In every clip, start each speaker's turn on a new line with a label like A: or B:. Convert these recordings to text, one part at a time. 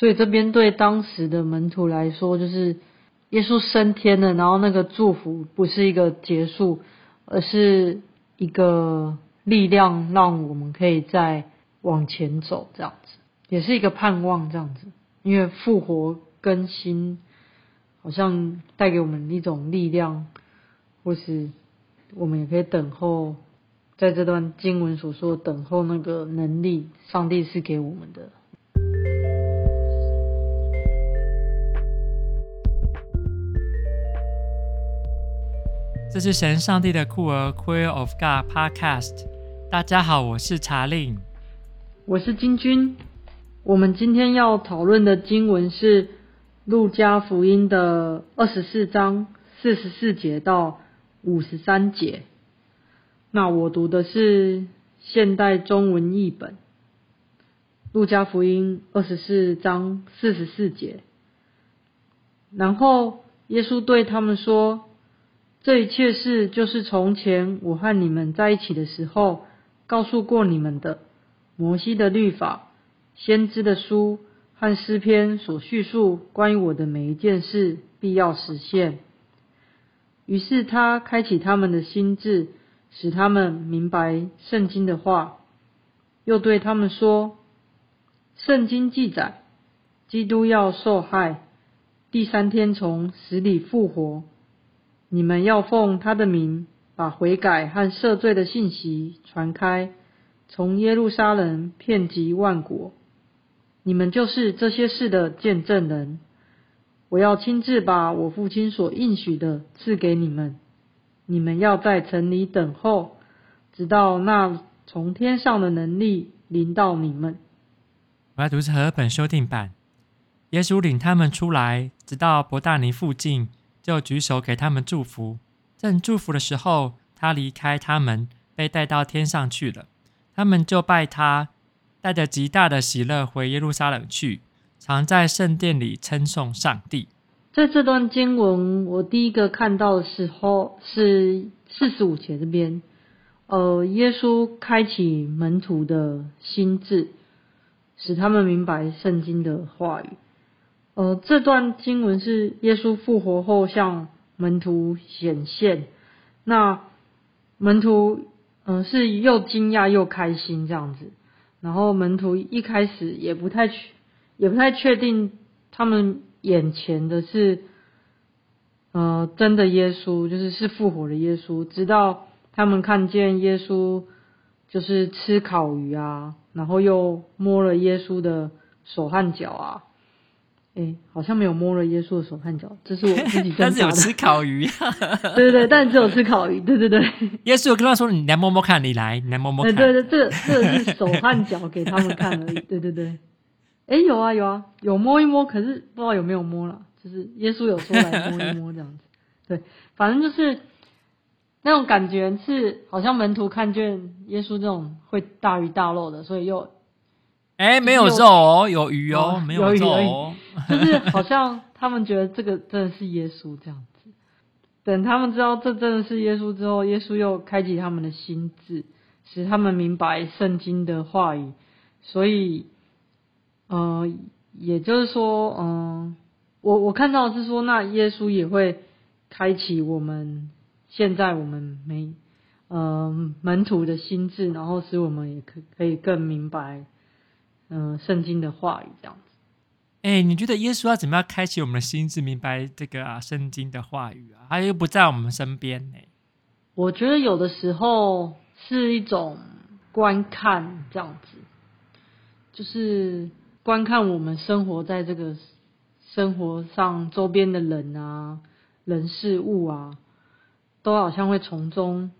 A: 所以这边对当时的门徒来说，就是耶稣升天了，然后那个祝福不是一个结束，而是一个力量，让我们可以再往前走，这样子，也是一个盼望，这样子。因为复活更新，好像带给我们一种力量，或是我们也可以等候，在这段经文所说等候那个能力，上帝是给我们的。
B: 这是神上帝的酷儿 Queer of God Podcast。大家好，我是查令，
A: 我是金君。我们今天要讨论的经文是《路加福音》的二十四章四十四节到五十三节。那我读的是现代中文译本，《路加福音》二十四章四十四节。然后耶稣对他们说：“这一切事就是从前我和你们在一起的时候告诉过你们的，摩西的律法。”先知的书和诗篇所叙述关于我的每一件事，必要实现。于是他开启他们的心智，使他们明白圣经的话，又对他们说：圣经记载，基督要受害，第三天从死里复活。你们要奉他的名，把悔改和赦罪的信息传开，从耶路撒冷遍及万国。你们就是这些事的见证人。我要亲自把我父亲所应许的赐给你们。你们要在城里等候，直到那从天上的能力临到你们。
B: 我要读是和合本修订版。耶稣领他们出来，直到伯大尼附近，就举手给他们祝福。正祝福的时候，他离开他们，被带到天上去了。他们就拜他。带着极大的喜乐回耶路撒冷去，常在圣殿里称颂上帝。
A: 在这段经文，我第一个看到的时候是四十五节这边，呃，耶稣开启门徒的心智，使他们明白圣经的话语。呃，这段经文是耶稣复活后向门徒显现，那门徒嗯、呃、是又惊讶又开心这样子。然后门徒一开始也不太确，也不太确定他们眼前的是，呃，真的耶稣，就是是复活的耶稣。直到他们看见耶稣，就是吃烤鱼啊，然后又摸了耶稣的手和脚啊。哎，好像没有摸了耶稣的手和脚，这是我自己。
B: 但是有吃烤鱼 啊。
A: 对对对，但只有吃烤鱼。对对对。
B: 耶稣有跟他说：“你来摸摸看，你来，你来摸摸看。”
A: 对对对，这个这个是手和脚给他们看而已。对对对。哎，有啊有啊，有摸一摸，可是不知道有没有摸了。就是耶稣有说来摸一摸这样子。对，反正就是那种感觉是，好像门徒看见耶稣这种会大鱼大肉的，所以又。
B: 哎，没有肉哦，有鱼哦，哦没有肉哦，
A: 就是好像他们觉得这个真的是耶稣这样子。等他们知道这真的是耶稣之后，耶稣又开启他们的心智，使他们明白圣经的话语。所以，嗯、也就是说，嗯、我我看到是说，那耶稣也会开启我们现在我们没嗯、门徒的心智，然后使我们也可可以更明白。嗯，圣经的话语这样子。
B: 哎、你觉得耶稣要怎么样开启我们的心智，明白这个啊圣经的话语啊？他又不在我们身边呢。
A: 我觉得有的时候是一种观看这样子，就是观看我们生活在这个生活上周边的人啊、人事物啊，都好像会从中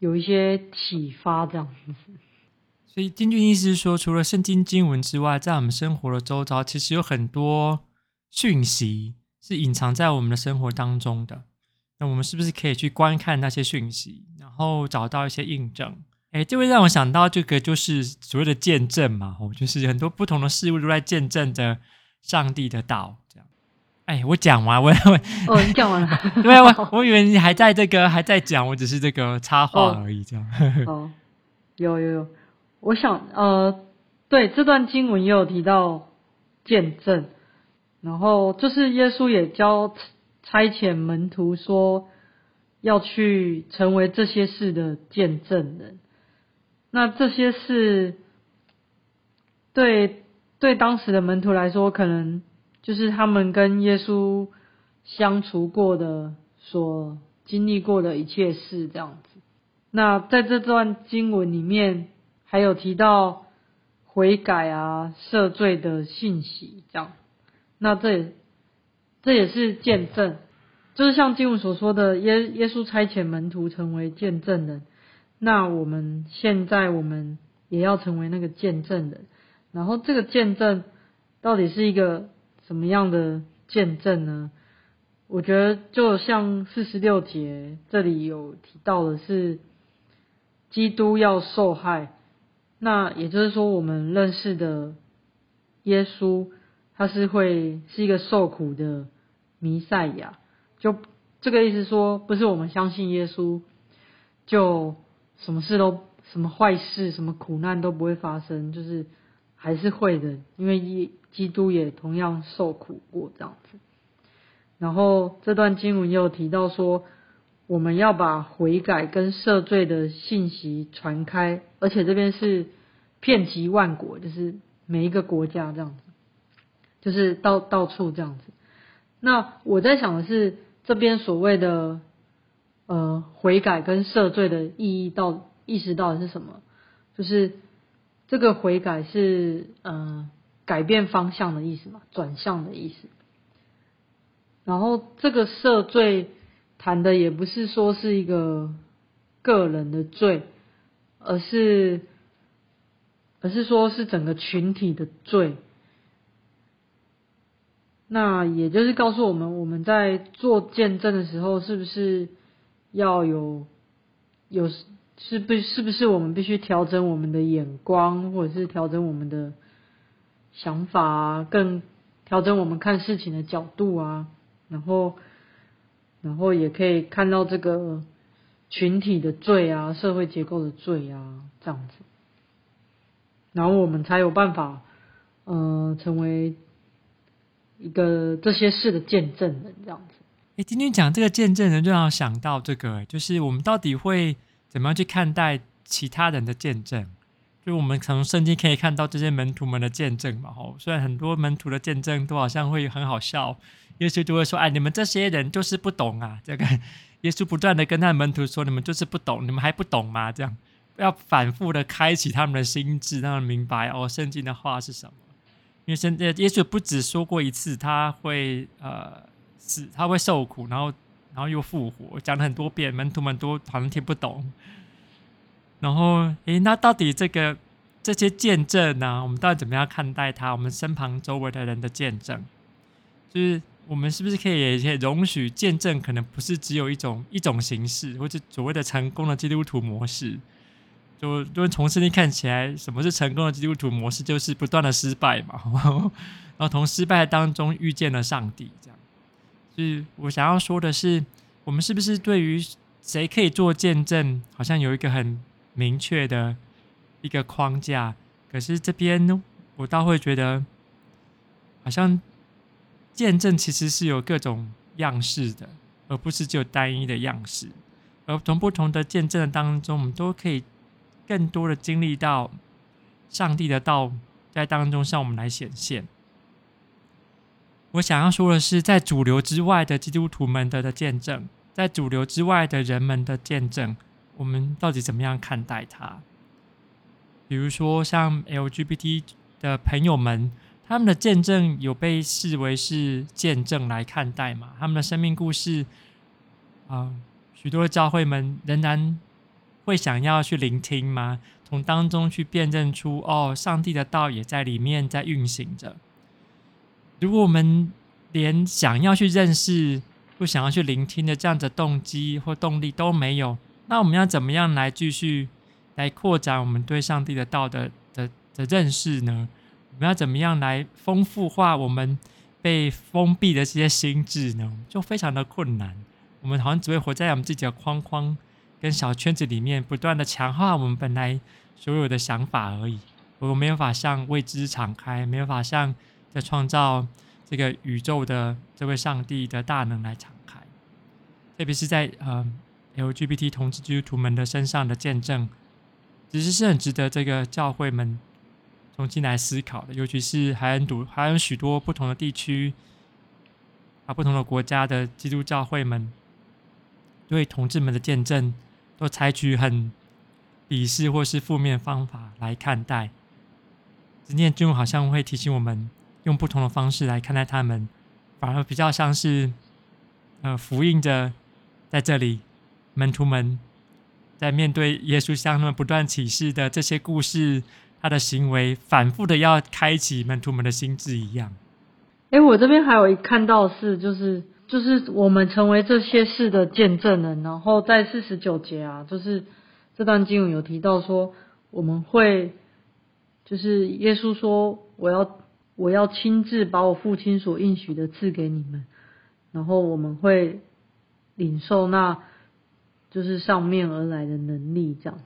A: 有一些启发这样子。
B: 所以，金君意思是说，除了圣经经文之外，在我们生活的周遭，其实有很多讯息是隐藏在我们的生活当中的。那我们是不是可以去观看那些讯息，然后找到一些印证？哎，这会让我想到这个，就是所谓的见证嘛，哦，就是很多不同的事物都在见证着上帝的道。这样，哎，我讲完，我 我
A: 哦，你讲完了？
B: 对，我我以为你还在这个还在讲，我只是这个插话而已，这样。
A: 哦，有有有。我想，呃，对，这段经文也有提到，见证，然后就是耶稣也教差遣门徒说要去成为这些事的见证人。那这些事对对当时的门徒来说，可能就是他们跟耶稣相处过的、所经历过的一切事这样子。那在这段经文里面，还有提到悔改啊、赦罪的信息这样。那这也这也是见证，就是像经文所说的，耶耶稣差遣门徒成为见证人。那我们现在我们也要成为那个见证人，然后这个见证到底是一个什么样的见证呢？我觉得就像四十六节这里有提到的是，基督要受害，那也就是说我们认识的耶稣，他是会是一个受苦的弥赛亚，就这个意思说，不是我们相信耶稣就。什么事都，什么坏事，什么苦难都不会发生，就是还是会的，因为耶基督也同样受苦过这样子。然后这段经文又提到说，我们要把悔改跟赦罪的信息传开，而且这边是遍及万国，就是每一个国家这样子，就是到到处这样子。那我在想的是，这边所谓的。呃，悔改跟赦罪的意义到意识到底是什么？就是这个悔改是呃改变方向的意思嘛，转向的意思。然后这个赦罪谈的也不是说是一个个人的罪，而是而是说是整个群体的罪。那也就是告诉我们，我们在做见证的时候，是不是？要有有是不是不是我们必须调整我们的眼光，或者是调整我们的想法啊，更调整我们看事情的角度啊，然后然后也可以看到这个群体的罪啊，社会结构的罪啊，这样子，然后我们才有办法，呃，成为一个这些事的见证人，这样子。
B: 哎，今天讲这个见证人，就让我想到这个，就是我们到底会怎么样去看待其他人的见证？就我们从圣经可以看到这些门徒们的见证嘛。吼，虽然很多门徒的见证都好像会很好笑，耶稣就会说：“哎，你们这些人就是不懂啊！” 这个耶稣不断的跟他的门徒说：“你们就是不懂，你们还不懂吗？”这样要反复的开启他们的心智，让他们明白哦，圣经的话是什么。因为圣耶稣不只说过一次，他会呃。是，他会受苦，然后，然后又复活，讲了很多遍，门徒们都好像听不懂。然后，诶，那到底这个这些见证呢？我们到底怎么样看待他？我们身旁周围的人的见证，就是我们是不是可以也可以容许见证？可能不是只有一种一种形式，或者所谓的成功的基督徒模式。就因为从圣经看起来，什么是成功的基督徒模式？就是不断的失败嘛，然后从失败当中遇见了上帝，这样。就是我想要说的是，我们是不是对于谁可以做见证，好像有一个很明确的一个框架？可是这边，我倒会觉得，好像见证其实是有各种样式的，而不是只有单一的样式。而从不同的见证当中，我们都可以更多的经历到上帝的道在当中向我们来显现。我想要说的是，在主流之外的基督徒们的的见证，在主流之外的人们的见证，我们到底怎么样看待他？比如说，像 LGBT 的朋友们，他们的见证有被视为是见证来看待吗？他们的生命故事，啊、许多的教会们仍然会想要去聆听吗？从当中去辨认出，哦，上帝的道也在里面在运行着。如果我们连想要去认识、不想要去聆听的这样的动机或动力都没有，那我们要怎么样来继续来扩展我们对上帝的道的的的认识呢？我们要怎么样来丰富化我们被封闭的这些心智呢？就非常的困难。我们好像只会活在我们自己的框框跟小圈子里面，不断的强化我们本来所有的想法而已。我们没有法向未知敞开，没有法向。在创造这个宇宙的这位上帝的大能来敞开，特别是在呃 LGBT 同志基督徒们的身上的见证，其实是很值得这个教会们重新来思考的。尤其是还很多还有许多不同的地区啊，不同的国家的基督教会们对同志们的见证，都采取很鄙视或是负面方法来看待。执念就好像会提醒我们，用不同的方式来看待他们，反而比较像是，呃，福音着在这里，门徒们在面对耶稣向他们不断启示的这些故事，他的行为反复的要开启门徒们的心智一样。
A: 哎，我这边还有一看到是，就是就是我们成为这些事的见证人，然后在四十九节啊，就是这段经文有提到说，我们会。就是耶稣说：“我要，我要亲自把我父亲所应许的赐给你们，然后我们会领受那，就是上面而来的能力，这样。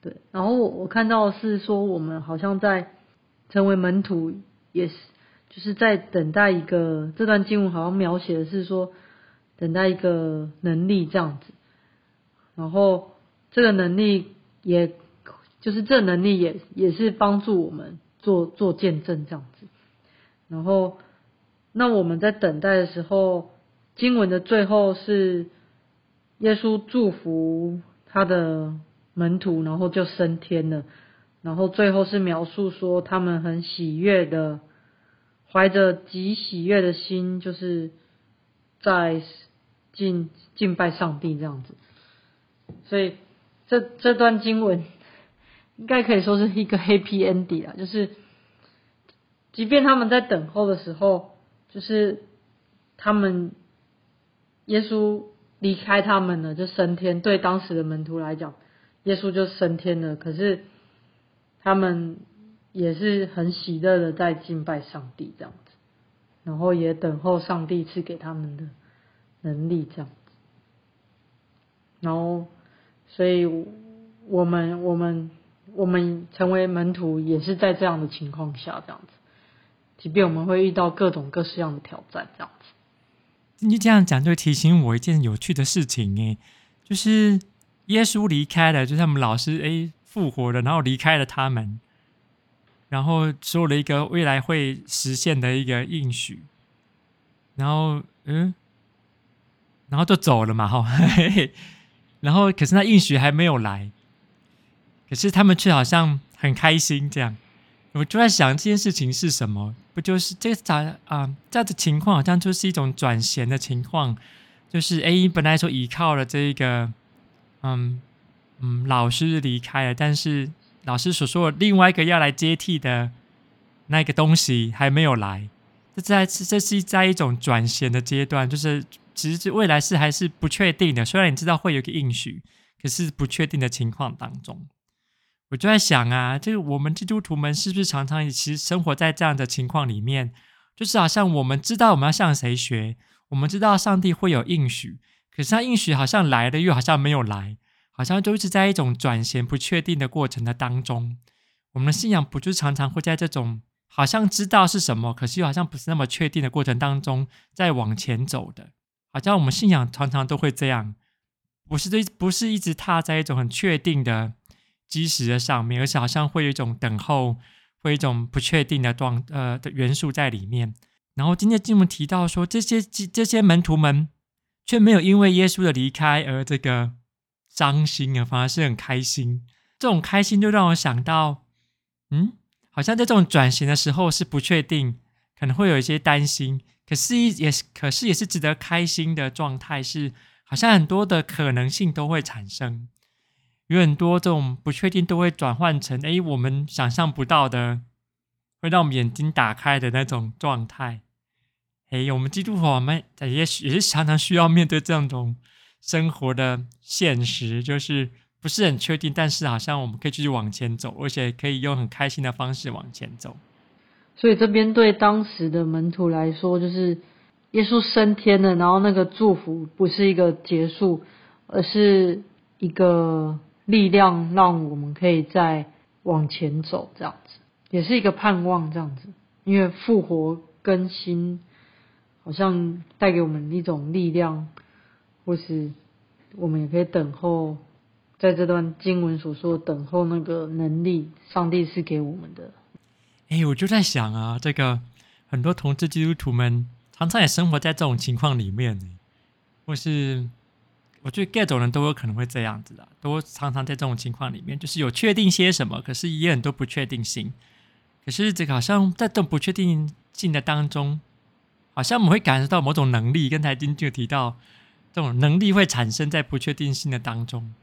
A: 对，然后我看到是说，我们好像在成为门徒，也是就是在等待一个，这段经文好像描写的是说，等待一个能力这样子，然后这个能力也。”就是这能力也也是帮助我们做做见证这样子，然后那我们在等待的时候，经文的最后是耶稣祝福他的门徒，然后就升天了，然后最后是描述说他们很喜悦的，怀着极喜悦的心，就是在敬敬拜上帝这样子，所以这这段经文。应该可以说是一个 happy ending 啊，就是，即便他们在等候的时候，就是他们耶稣离开他们了，就升天。对当时的门徒来讲，耶稣就升天了。可是他们也是很喜乐的在敬拜上帝这样子，然后也等候上帝赐给他们的能力这样子。然后，所以我们我们。我们成为门徒也是在这样的情况下，这样子，即便我们会遇到各种各式样的挑战，这样子。
B: 你这样讲就提醒我一件有趣的事情，诶，就是耶稣离开了，就是他们老师哎复活了，然后离开了他们，然后说了一个未来会实现的一个应许，然后嗯，然后就走了嘛，哈，然后可是那应许还没有来。可是他们却好像很开心，这样，我就在想这件事情是什么？不就是这个咋啊？这样的情况好像就是一种转衔的情况，就是 A，本来说依靠了这个，嗯嗯，老师离开了，但是老师所说的另外一个要来接替的那个东西还没有来，这在这是在一种转衔的阶段，就是其实未来是还是不确定的，虽然你知道会有个应许，可是不确定的情况当中。我就在想啊，这个我们基督徒们是不是常常其实生活在这样的情况里面？就是好像我们知道我们要向谁学，我们知道上帝会有应许，可是他应许好像来了，又好像没有来，好像就是在一种转型不确定的过程的当中。我们的信仰不就常常会在这种好像知道是什么，可是又好像不是那么确定的过程当中在往前走的？好像我们信仰常常都会这样，不是这不是一直踏在一种很确定的。基石的上面，而且好像会有一种等候，会有一种不确定的状呃的元素在里面。然后今天经文提到说，这些这些门徒们却没有因为耶稣的离开而这个伤心啊，反而是很开心。这种开心就让我想到，嗯，好像在这种转型的时候是不确定，可能会有一些担心，可是也是可是也是值得开心的状态，是好像很多的可能性都会产生。有很多这种不确定都会转换成哎，我们想象不到的，会让我们眼睛打开的那种状态。哎，我们基督徒我们也也是常常需要面对这种生活的现实，就是不是很确定，但是好像我们可以继续往前走，而且可以用很开心的方式往前走。
A: 所以这边对当时的门徒来说，就是耶稣升天了，然后那个祝福不是一个结束，而是一个。力量让我们可以再往前走，这样子也是一个盼望，这样子因为复活更新好像带给我们一种力量，或是我们也可以等候，在这段经文所说的等候那个能力，上帝是给我们的。
B: 哎，我就在想啊，这个很多同志基督徒们常常也生活在这种情况里面，或是。我觉得各种人都有可能会这样子的，都常常在这种情况里面，就是有确定些什么，可是也很多不确定性。可是这个好像在这种不确定性的当中，好像我们会感受到某种能力。刚才金就提到，这种能力会产生在不确定性的当中。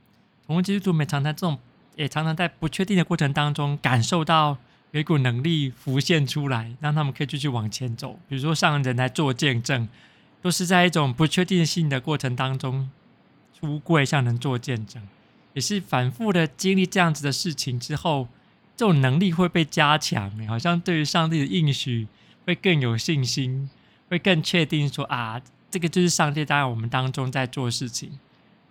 B: 同基督徒们常常这种，也常常在不确定的过程当中，感受到有一股能力浮现出来，让他们可以继续往前走。比如说上人来做见证，都是在一种不确定性的过程当中。出柜向人做见证，也是反复的经历这样子的事情之后，这种能力会被加强，好像对于上帝的应许会更有信心，会更确定说啊，这个就是上帝在我们当中在做事情，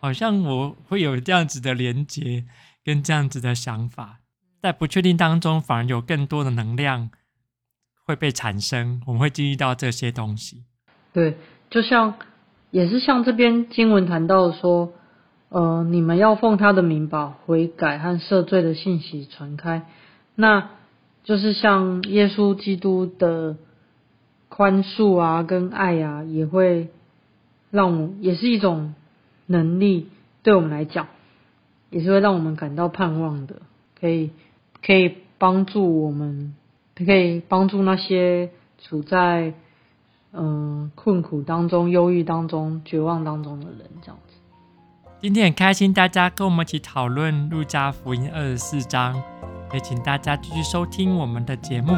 B: 好像我会有这样子的连接跟这样子的想法，在不确定当中反而有更多的能量会被产生，我们会经历到这些东西。
A: 对，就像。也是像这边经文谈到说，呃，你们要奉他的名把悔改和赦罪的信息传开，那就是像耶稣基督的宽恕啊，跟爱啊，也会让我们也是一种能力，对我们来讲，也是会让我们感到盼望的，可以可以帮助我们，可以帮助那些处在。嗯，困苦当中、忧郁当中、绝望当中的人，这样子。
B: 今天很开心，大家跟我们一起讨论《路加福音》二十四章，也请大家继续收听我们的节目。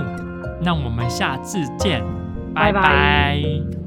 B: 那我们下次见，拜拜。拜拜。